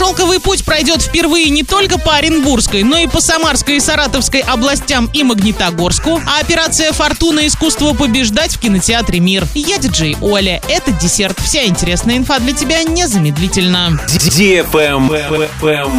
Шелковый путь пройдет впервые не только по Оренбургской, но и по Самарской и Саратовской областям и Магнитогорску. А операция «Фортуна. Искусство побеждать» в кинотеатре «Мир». Я диджей Оля. Это десерт. Вся интересная инфа для тебя незамедлительно.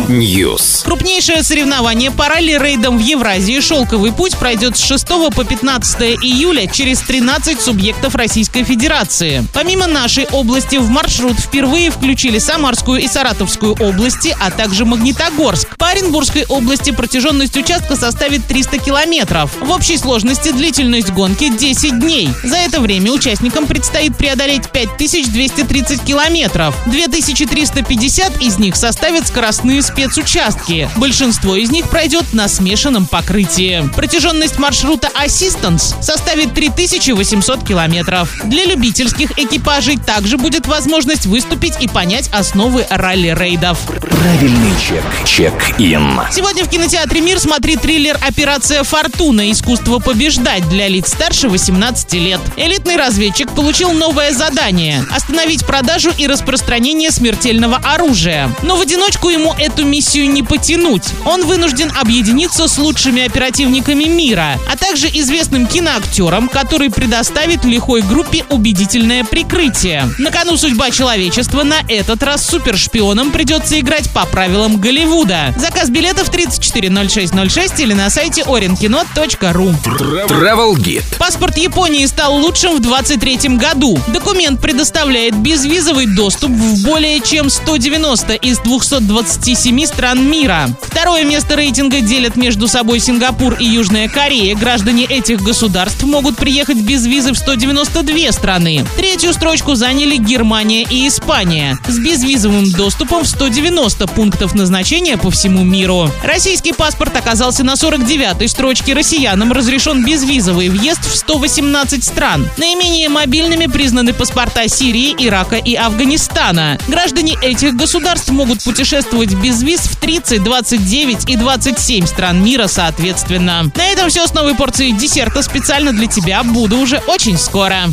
News. Крупнейшее соревнование по ралли-рейдам в Евразии «Шелковый путь» пройдет с 6 по 15 июля через 13 субъектов Российской Федерации. Помимо нашей области в маршрут впервые включили Самарскую и Саратовскую области, а также Магнитогорск. По Оренбургской области протяженность участка составит 300 километров. В общей сложности длительность гонки 10 дней. За это время участникам предстоит преодолеть 5230 километров. 2350 из них составят скоростные спецучастки. Большинство из них пройдет на смешанном покрытии. Протяженность маршрута Assistance составит 3800 километров. Для любительских экипажей также будет возможность выступить и понять основы ралли-рейдов. Правильный чек. Чек-ин. Сегодня в кинотеатре «Мир» смотри триллер «Операция Фортуна. Искусство побеждать» для лиц старше 18 лет. Элитный разведчик получил новое задание – остановить продажу и распространение смертельного оружия. Но в одиночку ему эту миссию не потянуть. Он вынужден объединиться с лучшими оперативниками мира, а также известным киноактером, который предоставит лихой группе убедительное прикрытие. На кону судьба человечества на этот раз супершпионам придется играть по правилам Голливуда. Заказ билетов 340606 или на сайте orinkino.ru. Travel Guide. Паспорт Японии стал лучшим в 2023 году. Документ предоставляет безвизовый доступ в более чем 190 из 227 стран мира. Второе место рейтинга делят между собой Сингапур и Южная Корея. Граждане этих государств могут приехать без визы в 192 страны. Третью строчку заняли Германия и Испания с безвизовым доступом в 190 пунктов назначения по всему миру. Российский паспорт оказался на 49-й строчке. Россиянам разрешен безвизовый въезд в 118 стран. Наименее мобильными признаны паспорта Сирии, Ирака и Афганистана. Граждане этих государств могут путешествовать без виз в 30, 29 и 27 стран мира соответственно. На этом все с новой порцией десерта специально для тебя. Буду уже очень скоро.